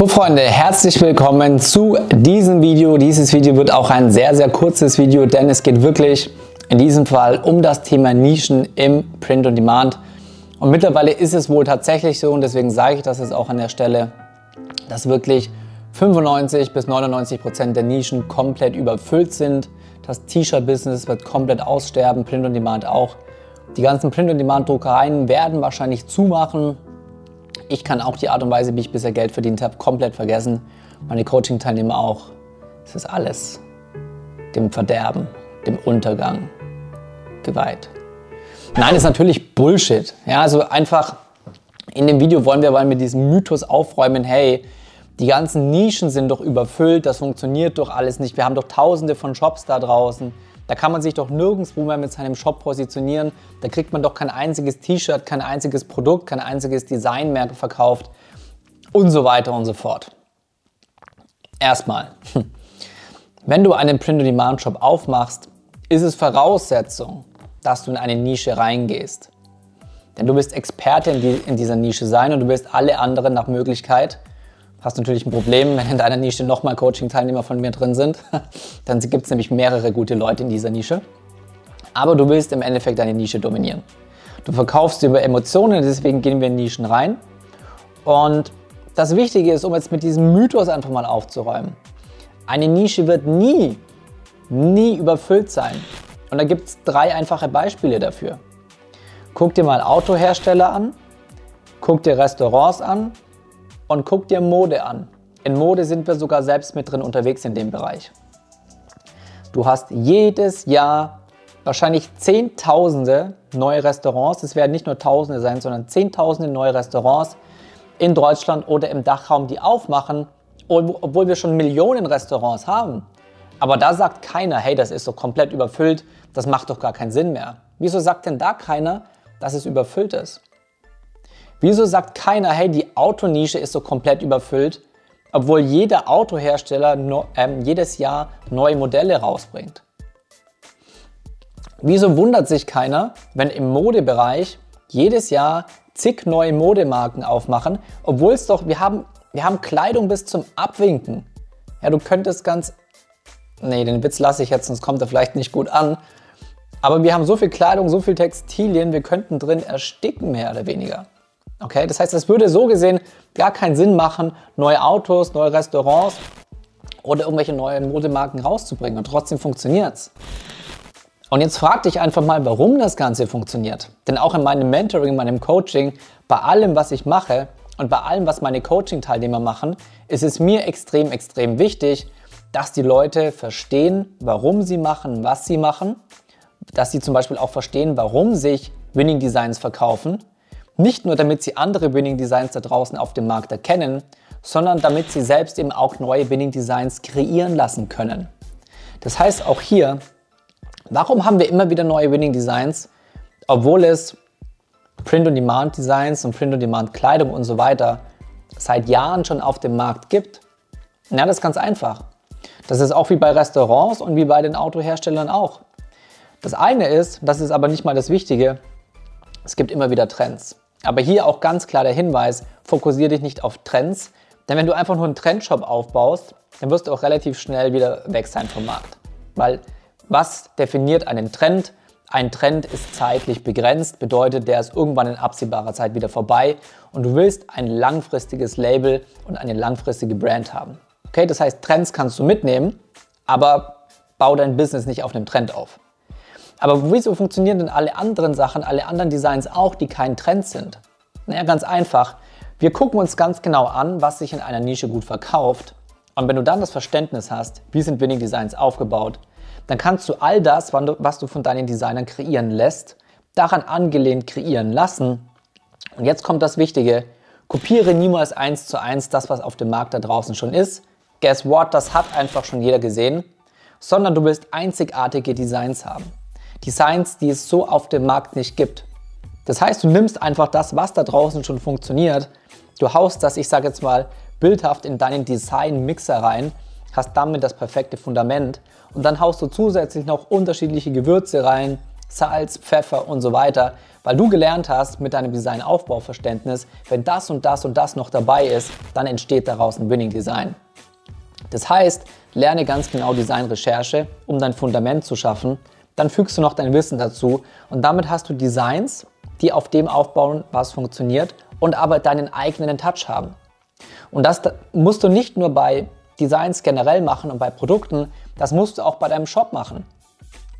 So Freunde, herzlich willkommen zu diesem Video. Dieses Video wird auch ein sehr, sehr kurzes Video, denn es geht wirklich in diesem Fall um das Thema Nischen im Print on Demand. Und mittlerweile ist es wohl tatsächlich so und deswegen sage ich das jetzt auch an der Stelle, dass wirklich 95 bis 99 Prozent der Nischen komplett überfüllt sind. Das T-Shirt-Business wird komplett aussterben, Print on Demand auch. Die ganzen Print on Demand Druckereien werden wahrscheinlich zumachen ich kann auch die Art und Weise, wie ich bisher Geld verdient habe, komplett vergessen. Meine Coaching-Teilnehmer auch. Es ist alles dem Verderben, dem Untergang geweiht. Nein, ist natürlich Bullshit. Ja, also einfach in dem Video wollen wir mal mit diesem Mythos aufräumen, hey, die ganzen Nischen sind doch überfüllt, das funktioniert doch alles nicht. Wir haben doch tausende von Shops da draußen. Da kann man sich doch nirgendwo mehr mit seinem Shop positionieren. Da kriegt man doch kein einziges T-Shirt, kein einziges Produkt, kein einziges Design mehr verkauft und so weiter und so fort. Erstmal, wenn du einen Print-on-Demand-Shop aufmachst, ist es Voraussetzung, dass du in eine Nische reingehst. Denn du bist Experte in, dieser Nische sein und du wirst alle anderen nach Möglichkeit hast natürlich ein Problem, wenn in deiner Nische nochmal Coaching-Teilnehmer von mir drin sind. Dann gibt es nämlich mehrere gute Leute in dieser Nische. Aber du willst im Endeffekt deine Nische dominieren. Du verkaufst über Emotionen, deswegen gehen wir in Nischen rein. Und das Wichtige ist, um jetzt mit diesem Mythos einfach mal aufzuräumen. Eine Nische wird nie, nie überfüllt sein. Und da gibt es drei einfache Beispiele dafür. Guck dir mal Autohersteller an, guck dir Restaurants an und guck dir Mode an. In Mode sind wir sogar selbst mit drin unterwegs in dem Bereich. Du hast jedes Jahr wahrscheinlich Zehntausende neue Restaurants. Es werden nicht nur Tausende sein, sondern Zehntausende neue Restaurants in Deutschland oder im Dachraum, die aufmachen, obwohl wir schon Millionen Restaurants haben. Aber da sagt keiner, hey, das ist so komplett überfüllt, das macht doch gar keinen Sinn mehr. Wieso sagt denn da keiner, dass es überfüllt ist? Wieso sagt keiner, hey, die Autonische ist so komplett überfüllt, obwohl jeder Autohersteller no, ähm, jedes Jahr neue Modelle rausbringt? Wieso wundert sich keiner, wenn im Modebereich jedes Jahr zig neue Modemarken aufmachen, obwohl es doch, wir haben, wir haben Kleidung bis zum Abwinken. Ja, du könntest ganz, nee, den Witz lasse ich jetzt, sonst kommt er vielleicht nicht gut an. Aber wir haben so viel Kleidung, so viel Textilien, wir könnten drin ersticken, mehr oder weniger. Okay, das heißt, es würde so gesehen gar keinen Sinn machen, neue Autos, neue Restaurants oder irgendwelche neuen Modemarken rauszubringen und trotzdem funktioniert es. Und jetzt frag dich einfach mal, warum das Ganze funktioniert. Denn auch in meinem Mentoring, meinem Coaching, bei allem, was ich mache und bei allem, was meine Coaching-Teilnehmer machen, ist es mir extrem, extrem wichtig, dass die Leute verstehen, warum sie machen, was sie machen, dass sie zum Beispiel auch verstehen, warum sich Winning Designs verkaufen nicht nur, damit sie andere Winning Designs da draußen auf dem Markt erkennen, sondern damit sie selbst eben auch neue Winning Designs kreieren lassen können. Das heißt auch hier, warum haben wir immer wieder neue Winning Designs, obwohl es Print-on-Demand Designs und Print-on-Demand Kleidung und so weiter seit Jahren schon auf dem Markt gibt? Ja, das ist ganz einfach. Das ist auch wie bei Restaurants und wie bei den Autoherstellern auch. Das eine ist, das ist aber nicht mal das Wichtige, es gibt immer wieder Trends. Aber hier auch ganz klar der Hinweis, fokussiere dich nicht auf Trends, denn wenn du einfach nur einen Trendshop aufbaust, dann wirst du auch relativ schnell wieder weg sein vom Markt. Weil was definiert einen Trend? Ein Trend ist zeitlich begrenzt, bedeutet, der ist irgendwann in absehbarer Zeit wieder vorbei und du willst ein langfristiges Label und eine langfristige Brand haben. Okay, das heißt, Trends kannst du mitnehmen, aber bau dein Business nicht auf einem Trend auf. Aber wieso funktionieren denn alle anderen Sachen, alle anderen Designs auch, die kein Trend sind? Naja, ganz einfach. Wir gucken uns ganz genau an, was sich in einer Nische gut verkauft. Und wenn du dann das Verständnis hast, wie sind Winning Designs aufgebaut, dann kannst du all das, was du von deinen Designern kreieren lässt, daran angelehnt kreieren lassen. Und jetzt kommt das Wichtige. Kopiere niemals eins zu eins das, was auf dem Markt da draußen schon ist. Guess what? Das hat einfach schon jeder gesehen. Sondern du willst einzigartige Designs haben. Designs, die es so auf dem Markt nicht gibt. Das heißt, du nimmst einfach das, was da draußen schon funktioniert, du haust das, ich sage jetzt mal, bildhaft in deinen Design-Mixer rein, hast damit das perfekte Fundament und dann haust du zusätzlich noch unterschiedliche Gewürze rein, Salz, Pfeffer und so weiter, weil du gelernt hast mit deinem Design-Aufbauverständnis, wenn das und das und das noch dabei ist, dann entsteht daraus ein Winning Design. Das heißt, lerne ganz genau Designrecherche, um dein Fundament zu schaffen. Dann fügst du noch dein Wissen dazu und damit hast du Designs, die auf dem aufbauen, was funktioniert und aber deinen eigenen Touch haben. Und das musst du nicht nur bei Designs generell machen und bei Produkten, das musst du auch bei deinem Shop machen.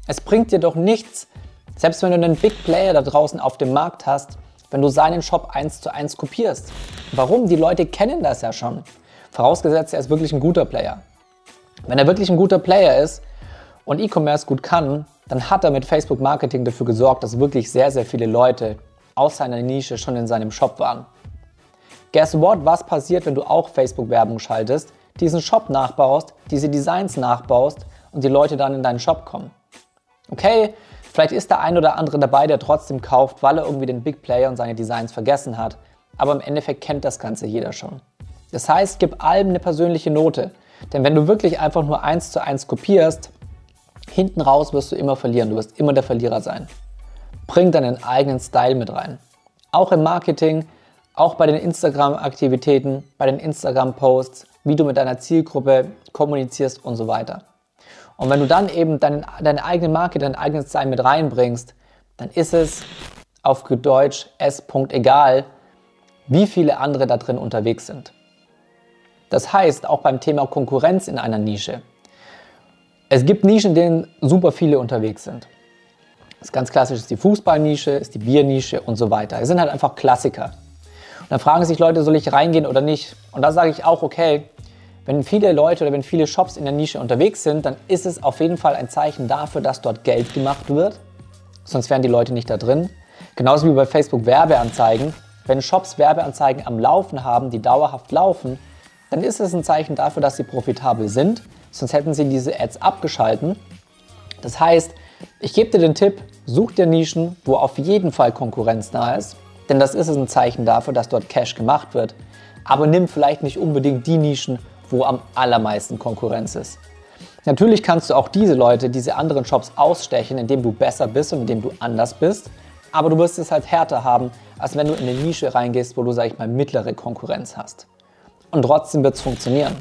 Es bringt dir doch nichts, selbst wenn du einen Big Player da draußen auf dem Markt hast, wenn du seinen Shop eins zu eins kopierst. Warum? Die Leute kennen das ja schon. Vorausgesetzt, er ist wirklich ein guter Player. Wenn er wirklich ein guter Player ist und E-Commerce gut kann, dann hat er mit Facebook Marketing dafür gesorgt, dass wirklich sehr, sehr viele Leute aus seiner Nische schon in seinem Shop waren. Guess what? Was passiert, wenn du auch Facebook-Werbung schaltest, diesen Shop nachbaust, diese Designs nachbaust und die Leute dann in deinen Shop kommen? Okay, vielleicht ist der ein oder andere dabei, der trotzdem kauft, weil er irgendwie den Big Player und seine Designs vergessen hat, aber im Endeffekt kennt das Ganze jeder schon. Das heißt, gib allem eine persönliche Note. Denn wenn du wirklich einfach nur eins zu eins kopierst, hinten raus wirst du immer verlieren. Du wirst immer der Verlierer sein. Bring deinen eigenen Style mit rein. Auch im Marketing, auch bei den Instagram-Aktivitäten, bei den Instagram-Posts, wie du mit deiner Zielgruppe kommunizierst und so weiter. Und wenn du dann eben dein, deine eigene Marke, deinen eigenen Style mit reinbringst, dann ist es auf Deutsch Punkt egal, wie viele andere da drin unterwegs sind. Das heißt, auch beim Thema Konkurrenz in einer Nische. Es gibt Nischen, in denen super viele unterwegs sind. Das ganz klassisch ist die Fußballnische, ist die Biernische und so weiter. Es sind halt einfach Klassiker. Und dann fragen sich Leute, soll ich reingehen oder nicht? Und da sage ich auch, okay, wenn viele Leute oder wenn viele Shops in der Nische unterwegs sind, dann ist es auf jeden Fall ein Zeichen dafür, dass dort Geld gemacht wird. Sonst wären die Leute nicht da drin. Genauso wie bei Facebook Werbeanzeigen. Wenn Shops Werbeanzeigen am Laufen haben, die dauerhaft laufen, dann ist es ein Zeichen dafür, dass sie profitabel sind. Sonst hätten sie diese Ads abgeschalten. Das heißt, ich gebe dir den Tipp, such dir Nischen, wo auf jeden Fall Konkurrenz da ist. Denn das ist ein Zeichen dafür, dass dort Cash gemacht wird. Aber nimm vielleicht nicht unbedingt die Nischen, wo am allermeisten Konkurrenz ist. Natürlich kannst du auch diese Leute, diese anderen Shops ausstechen, indem du besser bist und indem du anders bist. Aber du wirst es halt härter haben, als wenn du in eine Nische reingehst, wo du, sag ich mal, mittlere Konkurrenz hast und trotzdem wird es funktionieren.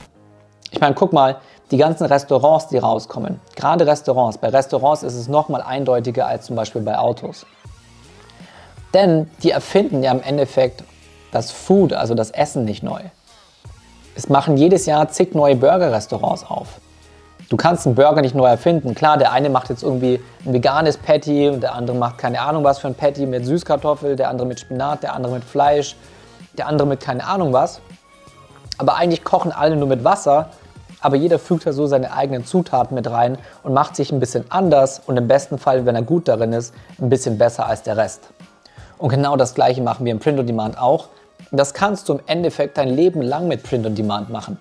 Ich meine, guck mal, die ganzen Restaurants, die rauskommen, gerade Restaurants, bei Restaurants ist es nochmal eindeutiger als zum Beispiel bei Autos. Denn die erfinden ja im Endeffekt das Food, also das Essen nicht neu. Es machen jedes Jahr zig neue Burger-Restaurants auf. Du kannst einen Burger nicht neu erfinden. Klar, der eine macht jetzt irgendwie ein veganes Patty und der andere macht keine Ahnung was für ein Patty mit Süßkartoffel, der andere mit Spinat, der andere mit Fleisch, der andere mit keine Ahnung was. Aber eigentlich kochen alle nur mit Wasser, aber jeder fügt da so seine eigenen Zutaten mit rein und macht sich ein bisschen anders und im besten Fall, wenn er gut darin ist, ein bisschen besser als der Rest. Und genau das gleiche machen wir im Print on Demand auch. Das kannst du im Endeffekt dein Leben lang mit Print on Demand machen.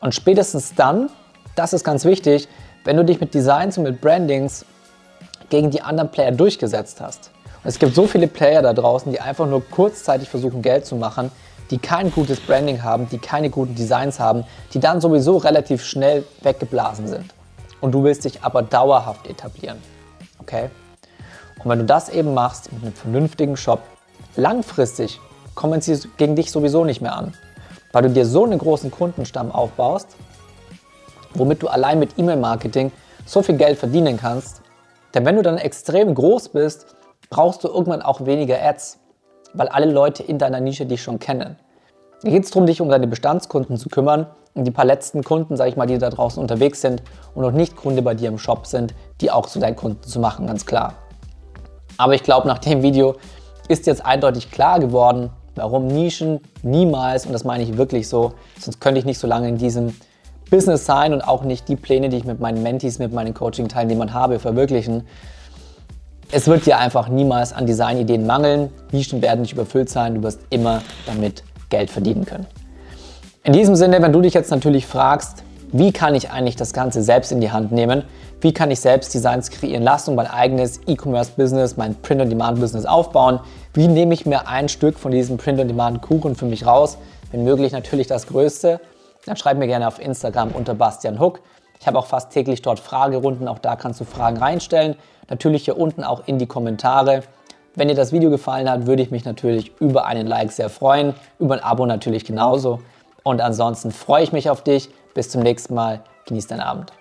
Und spätestens dann, das ist ganz wichtig, wenn du dich mit Designs und mit Brandings gegen die anderen Player durchgesetzt hast. Und es gibt so viele Player da draußen, die einfach nur kurzzeitig versuchen, Geld zu machen, die kein gutes Branding haben, die keine guten Designs haben, die dann sowieso relativ schnell weggeblasen sind. Und du willst dich aber dauerhaft etablieren. Okay? Und wenn du das eben machst mit einem vernünftigen Shop, langfristig kommen sie gegen dich sowieso nicht mehr an. Weil du dir so einen großen Kundenstamm aufbaust, womit du allein mit E-Mail-Marketing so viel Geld verdienen kannst. Denn wenn du dann extrem groß bist, brauchst du irgendwann auch weniger Ads weil alle Leute in deiner Nische dich schon kennen. Hier geht es darum, dich um deine Bestandskunden zu kümmern, um die paar letzten Kunden, sag ich mal, die da draußen unterwegs sind und noch nicht Kunde bei dir im Shop sind, die auch zu deinen Kunden zu machen, ganz klar. Aber ich glaube, nach dem Video ist jetzt eindeutig klar geworden, warum Nischen niemals, und das meine ich wirklich so, sonst könnte ich nicht so lange in diesem Business sein und auch nicht die Pläne, die ich mit meinen Mentees, mit meinen Coaching-Teilnehmern habe, verwirklichen. Es wird dir einfach niemals an Designideen mangeln. Nischen werden nicht überfüllt sein. Du wirst immer damit Geld verdienen können. In diesem Sinne, wenn du dich jetzt natürlich fragst, wie kann ich eigentlich das Ganze selbst in die Hand nehmen? Wie kann ich selbst Designs kreieren lassen und mein eigenes E-Commerce-Business, mein Print-on-Demand-Business aufbauen? Wie nehme ich mir ein Stück von diesem Print-on-Demand-Kuchen für mich raus? Wenn möglich natürlich das Größte. Dann schreib mir gerne auf Instagram unter Bastian Hook. Ich habe auch fast täglich dort Fragerunden, auch da kannst du Fragen reinstellen. Natürlich hier unten auch in die Kommentare. Wenn dir das Video gefallen hat, würde ich mich natürlich über einen Like sehr freuen, über ein Abo natürlich genauso. Und ansonsten freue ich mich auf dich. Bis zum nächsten Mal. Genieß deinen Abend.